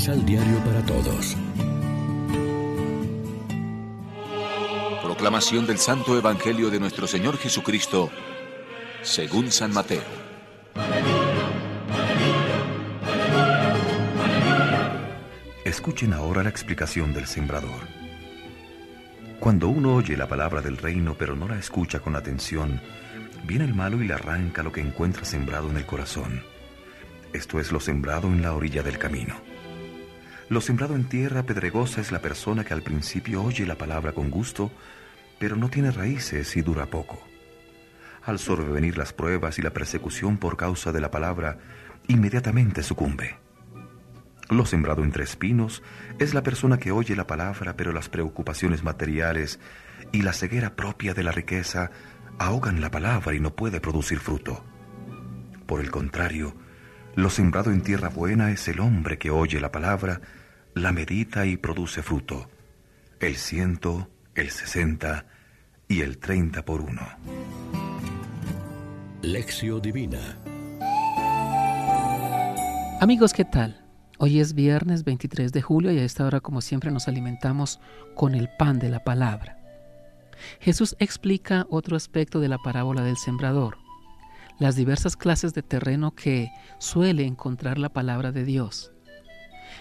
Misal Diario para Todos. Proclamación del Santo Evangelio de nuestro Señor Jesucristo, según San Mateo. Escuchen ahora la explicación del sembrador. Cuando uno oye la palabra del reino pero no la escucha con atención, viene el malo y le arranca lo que encuentra sembrado en el corazón. Esto es lo sembrado en la orilla del camino. Lo sembrado en tierra pedregosa es la persona que al principio oye la palabra con gusto, pero no tiene raíces y dura poco. Al sobrevenir las pruebas y la persecución por causa de la palabra, inmediatamente sucumbe. Lo sembrado entre espinos es la persona que oye la palabra, pero las preocupaciones materiales y la ceguera propia de la riqueza ahogan la palabra y no puede producir fruto. Por el contrario, lo sembrado en tierra buena es el hombre que oye la palabra, la medita y produce fruto. El ciento, el sesenta y el treinta por uno. Lección Divina Amigos, ¿qué tal? Hoy es viernes 23 de julio y a esta hora, como siempre, nos alimentamos con el pan de la palabra. Jesús explica otro aspecto de la parábola del sembrador, las diversas clases de terreno que suele encontrar la palabra de Dios.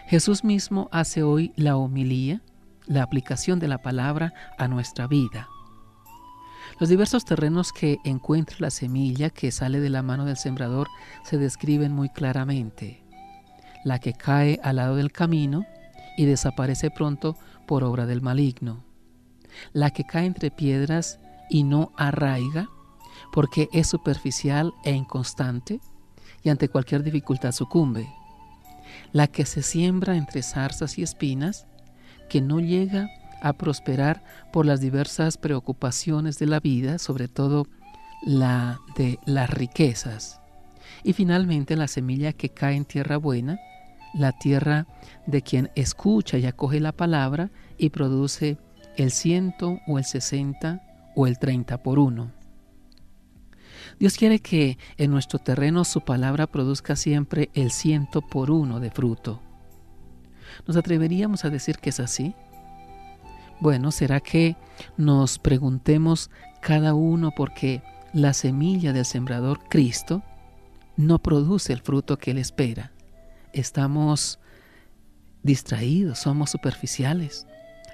Jesús mismo hace hoy la homilía, la aplicación de la palabra a nuestra vida. Los diversos terrenos que encuentra la semilla que sale de la mano del sembrador se describen muy claramente. La que cae al lado del camino y desaparece pronto por obra del maligno la que cae entre piedras y no arraiga, porque es superficial e inconstante y ante cualquier dificultad sucumbe. La que se siembra entre zarzas y espinas, que no llega a prosperar por las diversas preocupaciones de la vida, sobre todo la de las riquezas. Y finalmente la semilla que cae en tierra buena, la tierra de quien escucha y acoge la palabra y produce el ciento o el sesenta o el treinta por uno. Dios quiere que en nuestro terreno su palabra produzca siempre el ciento por uno de fruto. ¿Nos atreveríamos a decir que es así? Bueno, ¿será que nos preguntemos cada uno porque la semilla del sembrador Cristo no produce el fruto que Él espera? Estamos distraídos, somos superficiales.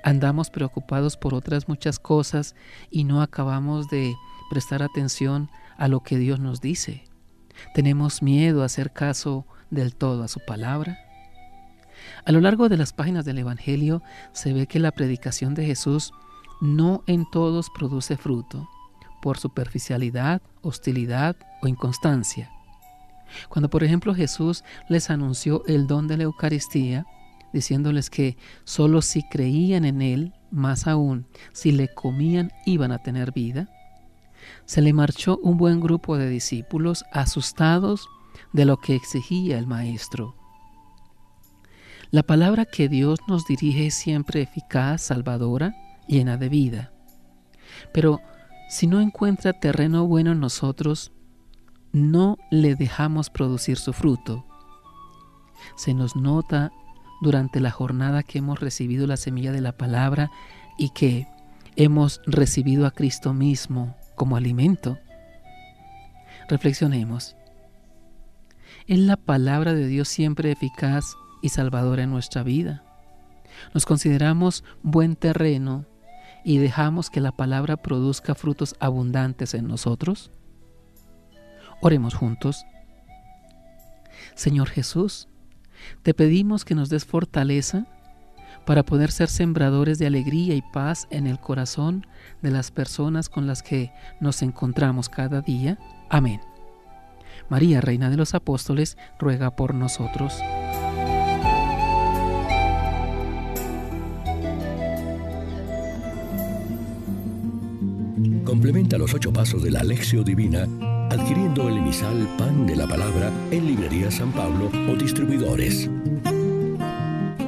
Andamos preocupados por otras muchas cosas y no acabamos de prestar atención a lo que Dios nos dice. Tenemos miedo a hacer caso del todo a su palabra. A lo largo de las páginas del Evangelio se ve que la predicación de Jesús no en todos produce fruto, por superficialidad, hostilidad o inconstancia. Cuando por ejemplo Jesús les anunció el don de la Eucaristía, diciéndoles que solo si creían en Él, más aún, si le comían, iban a tener vida, se le marchó un buen grupo de discípulos asustados de lo que exigía el Maestro. La palabra que Dios nos dirige es siempre eficaz, salvadora, llena de vida. Pero si no encuentra terreno bueno en nosotros, no le dejamos producir su fruto. Se nos nota durante la jornada que hemos recibido la semilla de la palabra y que hemos recibido a Cristo mismo como alimento. Reflexionemos. ¿Es la palabra de Dios siempre eficaz y salvadora en nuestra vida? ¿Nos consideramos buen terreno y dejamos que la palabra produzca frutos abundantes en nosotros? Oremos juntos. Señor Jesús, te pedimos que nos des fortaleza para poder ser sembradores de alegría y paz en el corazón de las personas con las que nos encontramos cada día. Amén. María, Reina de los Apóstoles, ruega por nosotros. Complementa los ocho pasos de la Alexio Divina adquiriendo el emisal Pan de la Palabra en Librería San Pablo o distribuidores.